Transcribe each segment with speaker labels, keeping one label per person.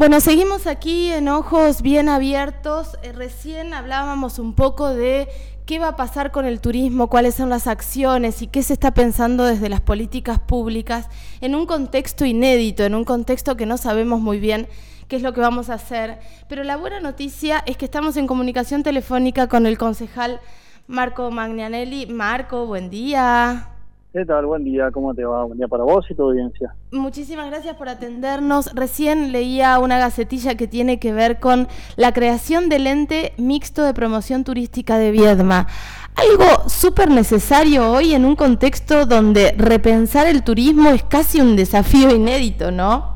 Speaker 1: Bueno, seguimos aquí en ojos bien abiertos. Eh, recién hablábamos un poco de qué va a pasar con el turismo, cuáles son las acciones y qué se está pensando desde las políticas públicas en un contexto inédito, en un contexto que no sabemos muy bien qué es lo que vamos a hacer. Pero la buena noticia es que estamos en comunicación telefónica con el concejal Marco Magnanelli. Marco, buen día.
Speaker 2: ¿Qué tal? Buen día, ¿cómo te va? Buen día para vos y tu audiencia.
Speaker 1: Muchísimas gracias por atendernos. Recién leía una gacetilla que tiene que ver con la creación del ente mixto de promoción turística de Viedma. Algo súper necesario hoy en un contexto donde repensar el turismo es casi un desafío inédito, ¿no?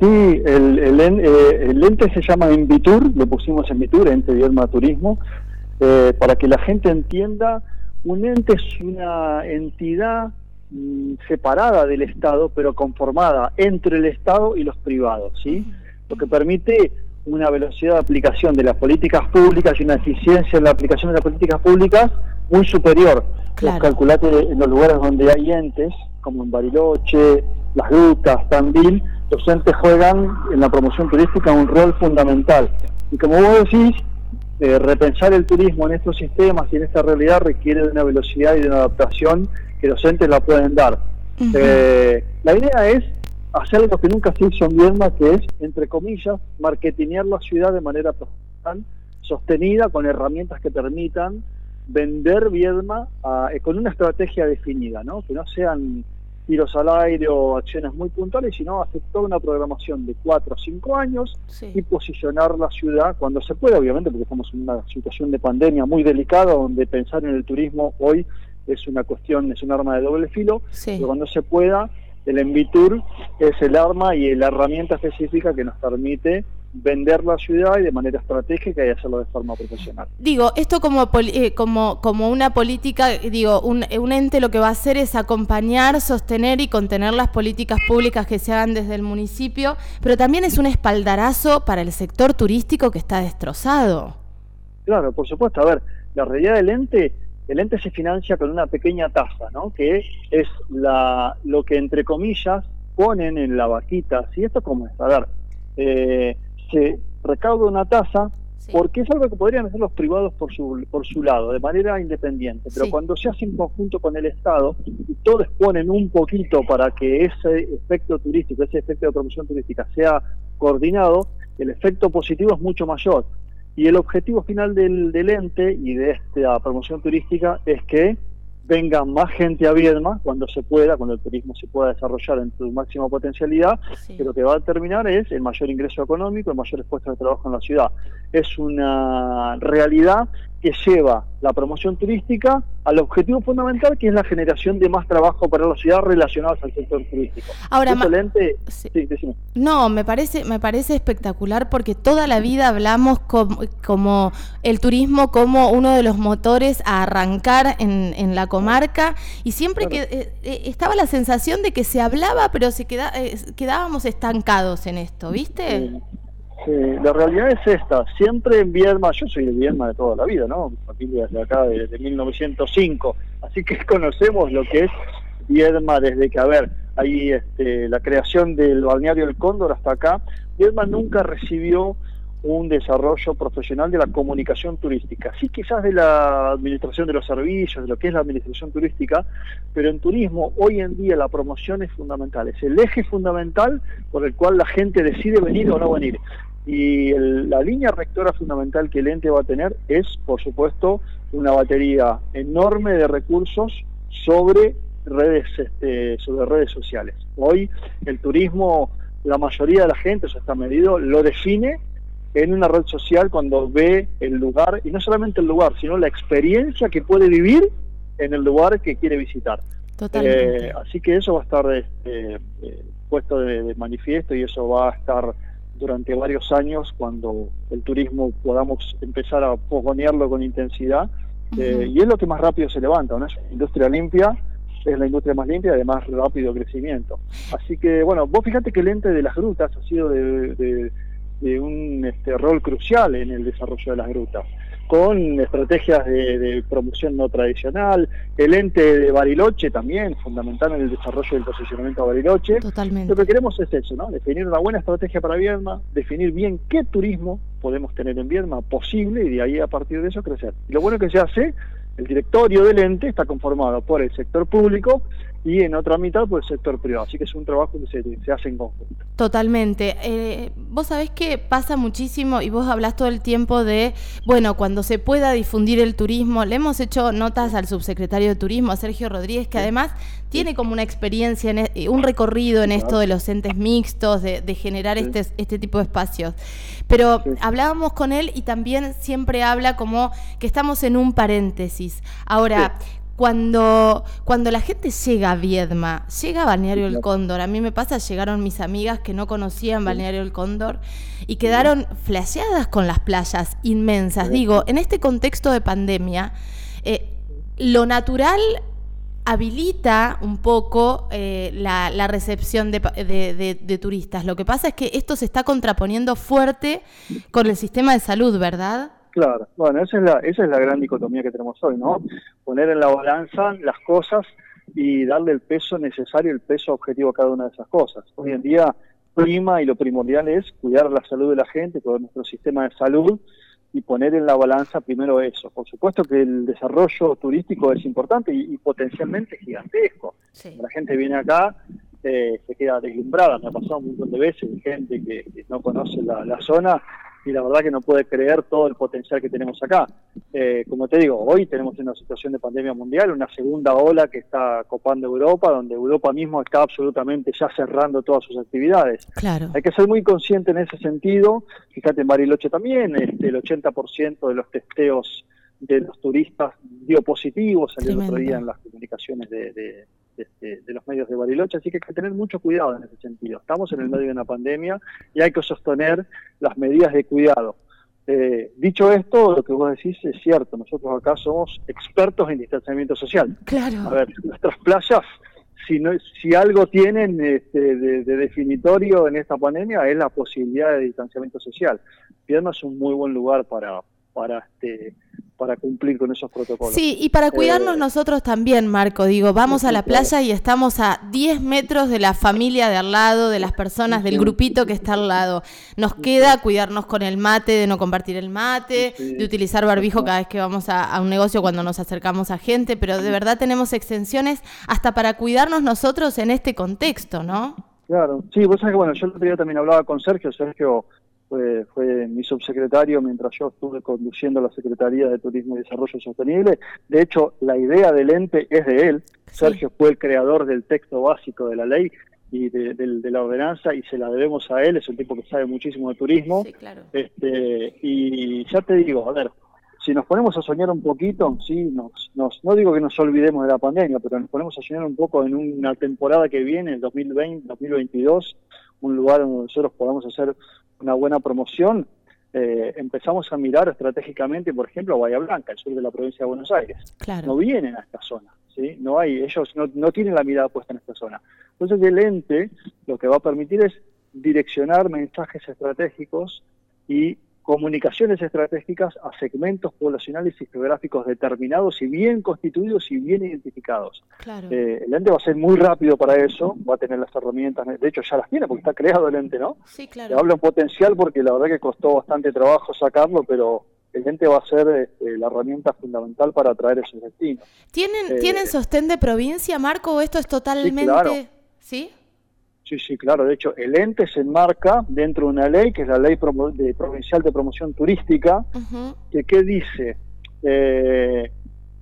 Speaker 2: Sí, el, el, eh, ente se llama Envitur, le pusimos Envitur, Ente Viedma Turismo, eh, para que la gente entienda un ente es una entidad mm, separada del Estado, pero conformada entre el Estado y los privados, ¿sí? Lo que permite una velocidad de aplicación de las políticas públicas y una eficiencia en la aplicación de las políticas públicas muy superior. Claro. Calculate en los lugares donde hay entes, como en Bariloche, Las Rutas, Tandil, los entes juegan en la promoción turística un rol fundamental. Y como vos decís, eh, repensar el turismo en estos sistemas y en esta realidad requiere de una velocidad y de una adaptación que los entes la pueden dar. Eh, la idea es hacer algo que nunca se hizo en Viedma, que es, entre comillas, marketinear la ciudad de manera profesional, sostenida, con herramientas que permitan vender Viedma eh, con una estrategia definida, ¿no? que no sean tiros al aire o acciones muy puntuales, sino hacer toda una programación de cuatro o cinco años y posicionar la ciudad cuando se pueda, obviamente, porque estamos en una situación de pandemia muy delicada, donde pensar en el turismo hoy es una cuestión, es un arma de doble filo, pero cuando se pueda, el Envitur es el arma y la herramienta específica que nos permite vender la ciudad y de manera estratégica y hacerlo de forma profesional.
Speaker 1: Digo, esto como, eh, como, como una política, digo, un, un, ente lo que va a hacer es acompañar, sostener y contener las políticas públicas que se hagan desde el municipio, pero también es un espaldarazo para el sector turístico que está destrozado.
Speaker 2: Claro, por supuesto. A ver, la realidad del ente, el ente se financia con una pequeña tasa, ¿no? Que es la, lo que entre comillas ponen en la vaquita. Si esto como es, a ver, eh, se recauda una tasa porque es algo que podrían hacer los privados por su, por su lado, de manera independiente, pero cuando se hace en conjunto con el Estado y todos ponen un poquito para que ese efecto turístico, ese efecto de promoción turística sea coordinado, el efecto positivo es mucho mayor. Y el objetivo final del, del ente y de esta promoción turística es que venga más gente a Viedma cuando se pueda, cuando el turismo se pueda desarrollar en su máxima potencialidad, que lo que va a terminar es el mayor ingreso económico, el mayor puestos de trabajo en la ciudad. Es una realidad que lleva la promoción turística al objetivo fundamental que es la generación de más trabajo para la ciudad relacionados al sector turístico.
Speaker 1: Ahora, Excelente. Sí. no, me parece, me parece espectacular porque toda la vida hablamos como, el turismo como uno de los motores a arrancar en, en la comarca y siempre que eh, eh, estaba la sensación de que se hablaba pero se queda, eh, quedábamos estancados en esto, ¿viste?
Speaker 2: La realidad es esta, siempre en Viedma, yo soy de Viedma de toda la vida, ¿no? Mi familia es de acá, de, 1905, así que conocemos lo que es Viedma desde que, a ver, hay este, la creación del balneario El Cóndor hasta acá, Viedma nunca recibió un desarrollo profesional de la comunicación turística. Sí, quizás de la administración de los servicios, de lo que es la administración turística, pero en turismo hoy en día la promoción es fundamental, es el eje fundamental por el cual la gente decide venir o no venir. Y la línea rectora fundamental que el ente va a tener es, por supuesto, una batería enorme de recursos sobre redes, este, sobre redes sociales. Hoy el turismo, la mayoría de la gente, eso está medido, lo define en una red social cuando ve el lugar, y no solamente el lugar, sino la experiencia que puede vivir en el lugar que quiere visitar. Eh, así que eso va a estar este, eh, puesto de manifiesto y eso va a estar durante varios años cuando el turismo podamos empezar a fogonearlo con intensidad eh, y es lo que más rápido se levanta, una industria limpia es la industria más limpia y de más rápido crecimiento. Así que bueno, vos fíjate que el ente de las grutas ha sido de, un este, rol crucial en el desarrollo de las grutas. con estrategias de, promoción no tradicional, el ente de Bariloche también, fundamental en el desarrollo del posicionamiento de Bariloche.
Speaker 1: Totalmente.
Speaker 2: Lo que queremos es eso, ¿no? Definir una buena estrategia para Viedma, definir bien qué turismo podemos tener en Viedma posible y de ahí a partir de eso crecer. Y lo bueno que se hace, el directorio del ente está conformado por el sector público y en otra mitad por el sector privado. Así que es un trabajo que se, hace en conjunto.
Speaker 1: Totalmente. Eh, vos sabés que pasa muchísimo y vos hablas todo el tiempo de, bueno, cuando se pueda difundir el turismo, le hemos hecho notas al subsecretario de Turismo, a Sergio Rodríguez, que además tiene como una experiencia, en, e, un recorrido en esto de los entes mixtos, de, generar este, este tipo de espacios. Pero hablábamos con él y también siempre habla como que estamos en un paréntesis. Ahora, cuando, cuando la gente llega a Viedma, llega a Balneario El Cóndor, a mí me pasa, llegaron mis amigas que no conocían Balneario El Cóndor y quedaron flasheadas con las playas inmensas. Digo, en este contexto de pandemia, eh, lo natural habilita un poco eh, la, recepción de, turistas. Lo que pasa es que esto se está contraponiendo fuerte con el sistema de salud, ¿verdad?
Speaker 2: Claro, bueno, esa es la, esa es la gran dicotomía que tenemos hoy, ¿no? Poner en la balanza las cosas y darle el peso necesario, el peso objetivo a cada una de esas cosas. Hoy en día prima y lo primordial es cuidar la salud de la gente, todo nuestro sistema de salud y poner en la balanza primero eso. Por supuesto que el desarrollo turístico es importante y, potencialmente gigantesco. La gente viene acá, eh, se queda deslumbrada, me ha pasado un montón de veces, gente que, no conoce la, la zona y la verdad que no puede creer todo el potencial que tenemos acá. Eh, como te digo, hoy tenemos una situación de pandemia mundial, una segunda ola que está copando Europa, donde Europa mismo está absolutamente ya cerrando todas sus actividades.
Speaker 1: Claro.
Speaker 2: Hay que ser muy consciente en ese sentido. Fíjate en Bariloche también, este, el 80% de los testeos de los turistas dio positivos, salió el otro día en las comunicaciones de este, de, los medios de Bariloche, así que hay que tener mucho cuidado en ese sentido. Estamos en el medio de una pandemia y hay que sostener las medidas de cuidado. Eh, dicho esto, lo que vos decís es cierto, nosotros acá somos expertos en distanciamiento social.
Speaker 1: Claro.
Speaker 2: A ver, nuestras playas, si, no, si algo tienen este, de, definitorio en esta pandemia es la posibilidad de distanciamiento social. Pierna es un muy buen lugar para, para este, para cumplir con esos protocolos.
Speaker 1: Sí, y para cuidarnos eh, nosotros también, Marco, digo, vamos a la playa y estamos a 10 metros de la familia de al lado, de las personas, del grupito que está al lado. Nos queda cuidarnos con el mate, de no compartir el mate, de utilizar barbijo cada vez que vamos a, un negocio cuando nos acercamos a gente, pero de verdad tenemos extensiones hasta para cuidarnos nosotros en este contexto, ¿no?
Speaker 2: Claro, sí, vos sabés que, bueno, yo el otro día también hablaba con Sergio, Sergio fue, fue mi subsecretario mientras yo estuve conduciendo la Secretaría de Turismo y Desarrollo Sostenible. De hecho, la idea del ente es de él. Sergio fue el creador del texto básico de la ley y de, la ordenanza y se la debemos a él, es un tipo que sabe muchísimo de turismo. este, y ya te digo, a ver, si nos ponemos a soñar un poquito, sí, nos, nos, no digo que nos olvidemos de la pandemia, pero nos ponemos a soñar un poco en una temporada que viene, el 2020, 2022, un lugar donde nosotros podamos hacer una buena promoción, eh, empezamos a mirar estratégicamente, por ejemplo, a Bahía Blanca, el sur de la provincia de Buenos Aires. No vienen a esta zona, ¿sí? No hay, ellos no, no tienen la mirada puesta en esta zona. Entonces el ente lo que va a permitir es direccionar mensajes estratégicos y comunicaciones estratégicas a segmentos poblacionales y geográficos determinados y bien constituidos y bien identificados. Eh, el ente va a ser muy rápido para eso, va a tener las herramientas, de hecho ya las tiene porque está creado el ente, ¿no?
Speaker 1: Sí, claro.
Speaker 2: hablo en potencial porque la verdad que costó bastante trabajo sacarlo, pero el ente va a ser este, la herramienta fundamental para atraer esos destinos.
Speaker 1: ¿Tienen, eh, ¿tienen sostén de provincia, Marco, o esto es totalmente... ¿Sí?
Speaker 2: Sí, sí, claro. De hecho, el ente se enmarca dentro de una ley, que es la Ley de Provincial de Promoción Turística, que ¿qué dice? Eh,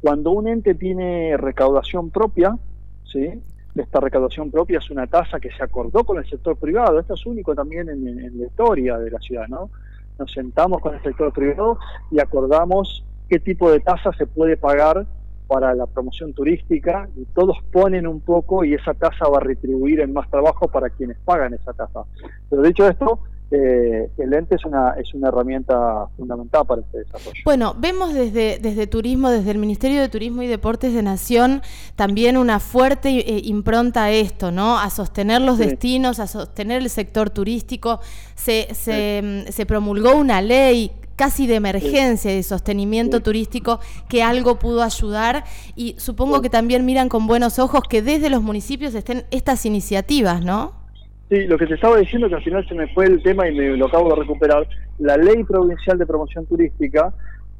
Speaker 2: cuando un ente tiene recaudación propia, ¿sí? esta recaudación propia es una tasa que se acordó con el sector privado. Esto es único también en, en la historia de la ciudad, ¿no? Nos sentamos con el sector privado y acordamos qué tipo de tasa se puede pagar para la promoción turística y todos ponen un poco y esa tasa va a retribuir en más trabajo para quienes pagan esa tasa. Pero dicho esto, eh, el ente es una, es una herramienta fundamental para este desarrollo.
Speaker 1: Bueno, vemos desde, desde Turismo, desde el Ministerio de Turismo y Deportes de Nación, también una fuerte eh, impronta a esto, ¿no? A sostener los destinos, a sostener el sector turístico. Se, se, se promulgó una ley casi de emergencia de sostenimiento turístico que algo pudo ayudar y supongo que también miran con buenos ojos que desde los municipios estén estas iniciativas, ¿no?
Speaker 2: Sí, lo que te estaba diciendo que al final se me fue el tema y me lo acabo de recuperar. La ley provincial de promoción turística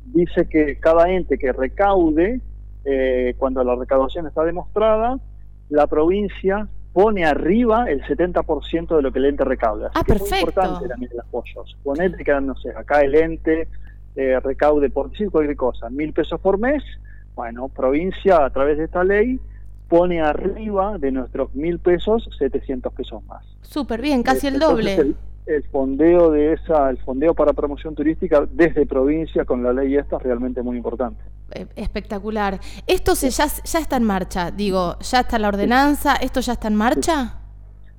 Speaker 2: dice que cada ente que recaude, eh, cuando la recaudación está demostrada, la provincia pone arriba el 70% de lo que el ente recauda.
Speaker 1: ah, perfecto. Es
Speaker 2: importante también los apoyos. Ponete que, no sé, acá el ente eh, recaude, por decir cualquier cosa, mil pesos por mes. Bueno, provincia, a través de esta ley, pone arriba de nuestros mil pesos 700 pesos más.
Speaker 1: Súper bien, casi el doble.
Speaker 2: El, fondeo de esa, el fondeo para promoción turística desde provincia con la ley esta es realmente muy importante.
Speaker 1: Eh, espectacular. ¿Esto se, ya, ya está en marcha? Digo, ¿ya está la ordenanza? ¿Esto ya está en marcha?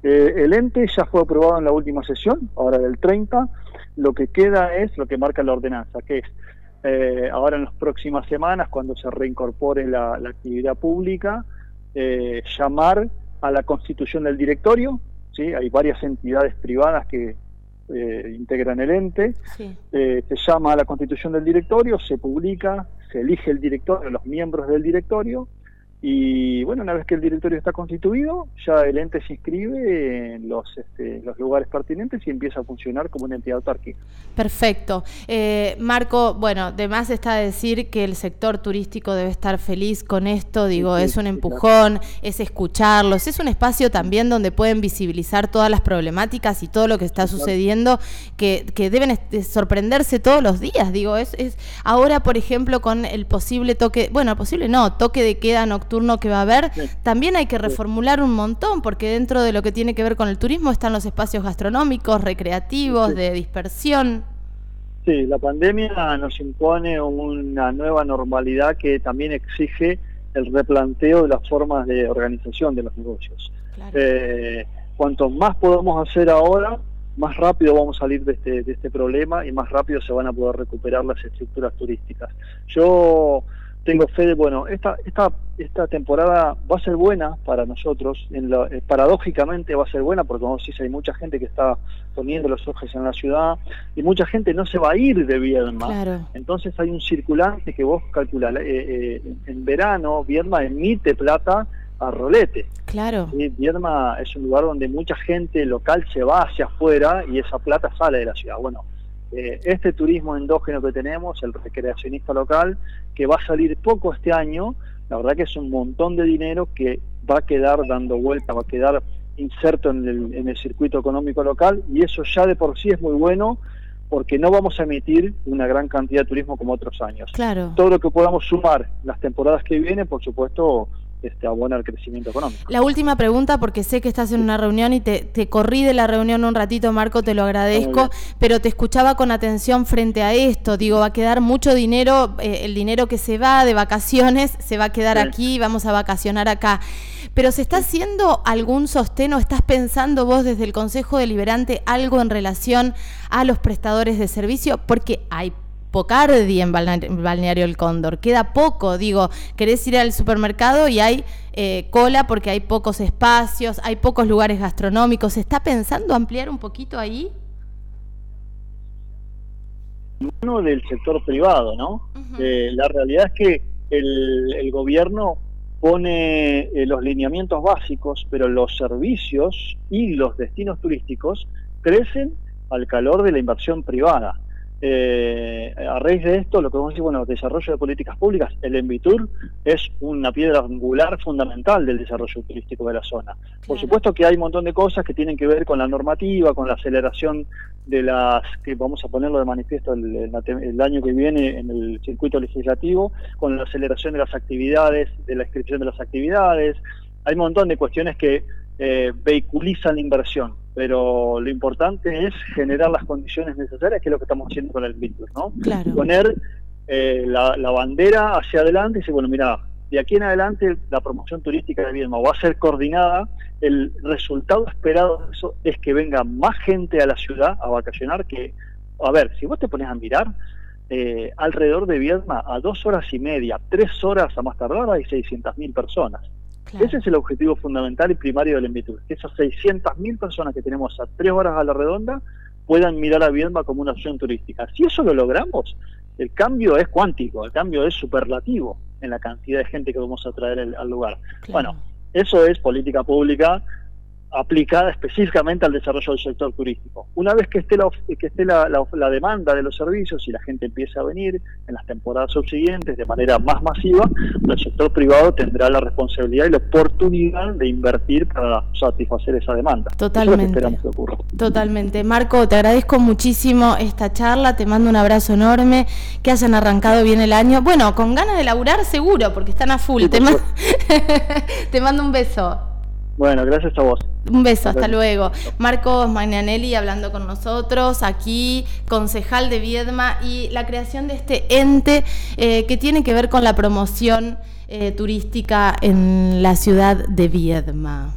Speaker 2: Eh, el ente ya fue aprobado en la última sesión, ahora del 30. Lo que queda es lo que marca la ordenanza, que es eh, ahora en las próximas semanas, cuando se reincorpore la, la actividad pública, eh, llamar a la constitución del directorio, ¿sí? hay varias entidades privadas que eh, integran el ente, eh, se llama a la constitución del directorio, se publica, se elige el directorio, los miembros del directorio, y bueno, una vez que el directorio está constituido, ya el ente se inscribe en los, este, los lugares pertinentes y empieza a funcionar como una entidad autárquica.
Speaker 1: Perfecto. Eh, Marco, bueno, además está decir que el sector turístico debe estar feliz con esto, digo, es un empujón, es escucharlos, es un espacio también donde pueden visibilizar todas las problemáticas y todo lo que está sucediendo, que, que deben sorprenderse todos los días, digo, es, es ahora, por ejemplo, con el posible toque, bueno, posible no, toque de queda nocturno turno que va a haber, también hay que reformular un montón, porque dentro de lo que tiene que ver con el turismo están los espacios gastronómicos, recreativos, de dispersión.
Speaker 2: Sí, la pandemia nos impone una nueva normalidad que también exige el replanteo de las formas de organización de los negocios. Eh, cuanto más podamos hacer ahora, más rápido vamos a salir de este, de este problema y más rápido se van a poder recuperar las estructuras turísticas. Yo tengo fe de, bueno, esta, esta, esta temporada va a ser buena para nosotros, en eh, paradójicamente va a ser buena porque como decís, hay mucha gente que está poniendo los ojos en la ciudad y mucha gente no se va a ir de Viedma. Entonces hay un circulante que vos calculás, eh, eh, en verano Viedma emite plata a rolete.
Speaker 1: Claro.
Speaker 2: ¿sí? Viedma es un lugar donde mucha gente local se va hacia afuera y esa plata sale de la ciudad. Bueno, eh, este turismo endógeno que tenemos, el recreacionista local, que va a salir poco este año, la verdad que es un montón de dinero que va a quedar dando vuelta, va a quedar inserto en el, en el circuito económico local y eso ya de por sí es muy bueno porque no vamos a emitir una gran cantidad de turismo como otros años.
Speaker 1: Claro.
Speaker 2: Todo lo que podamos sumar las temporadas que vienen, por supuesto, este, abona el crecimiento económico.
Speaker 1: La última pregunta, porque sé que estás en una reunión y te, te corrí de la reunión un ratito, Marco, te lo agradezco, pero te escuchaba con atención frente a esto. Digo, va a quedar mucho dinero, eh, el dinero que se va de vacaciones, se va a quedar aquí, vamos a vacacionar acá. Pero ¿se está haciendo algún sostén o estás pensando vos desde el Consejo Deliberante algo en relación a los prestadores de servicio? Porque hay Pocardi en Balneario El Cóndor. Queda poco, digo, querés ir al supermercado y hay eh, cola porque hay pocos espacios, hay pocos lugares gastronómicos. ¿Se está pensando ampliar un poquito ahí?
Speaker 2: Uno del sector privado, ¿no? Eh, la realidad es que el, gobierno pone eh, los lineamientos básicos, pero los servicios y los destinos turísticos crecen al calor de la inversión privada. Eh, a raíz de esto, lo que vamos a decir, bueno, desarrollo de políticas públicas, el Envitur es una piedra angular fundamental del desarrollo turístico de la zona. Por supuesto que hay un montón de cosas que tienen que ver con la normativa, con la aceleración de las, que vamos a ponerlo de manifiesto el, el año que viene en el circuito legislativo, con la aceleración de las actividades, de la inscripción de las actividades. Hay un montón de cuestiones que eh, vehiculizan la inversión, pero lo importante es generar las condiciones necesarias, que es lo que estamos haciendo con el vínculo, ¿no?
Speaker 1: Claro.
Speaker 2: Poner eh, la, bandera hacia adelante y decir, bueno, mira, de aquí en adelante la promoción turística de Viedma va a ser coordinada. El resultado esperado de eso es que venga más gente a la ciudad a vacacionar que, a ver, si vos te pones a mirar, eh, alrededor de Viedma a dos horas y media, tres horas a más tardar hay 600.000 personas. Ese es el objetivo fundamental y primario del Envitur, que esas 600.000 personas que tenemos a tres horas a la redonda puedan mirar a Viedma como una opción turística. Si eso lo logramos, el cambio es cuántico, el cambio es superlativo en la cantidad de gente que vamos a traer al lugar. Bueno, eso es política pública aplicada específicamente al desarrollo del sector turístico. Una vez que esté, la, que esté la, la, demanda de los servicios y la gente empiece a venir en las temporadas subsiguientes de manera más masiva, el sector privado tendrá la responsabilidad y la oportunidad de invertir para satisfacer esa demanda.
Speaker 1: Totalmente. esperamos que ocurra. Totalmente. Marco, te agradezco muchísimo esta charla, te mando un abrazo enorme, que hayan arrancado bien el año. Bueno, con ganas de laburar seguro, porque están a full. te, te mando un beso.
Speaker 2: Bueno, gracias a vos.
Speaker 1: Un beso, hasta luego. Marcos Magnanelli hablando con nosotros aquí, concejal de Viedma y la creación de este ente eh, que tiene que ver con la promoción eh, turística en la ciudad de Viedma.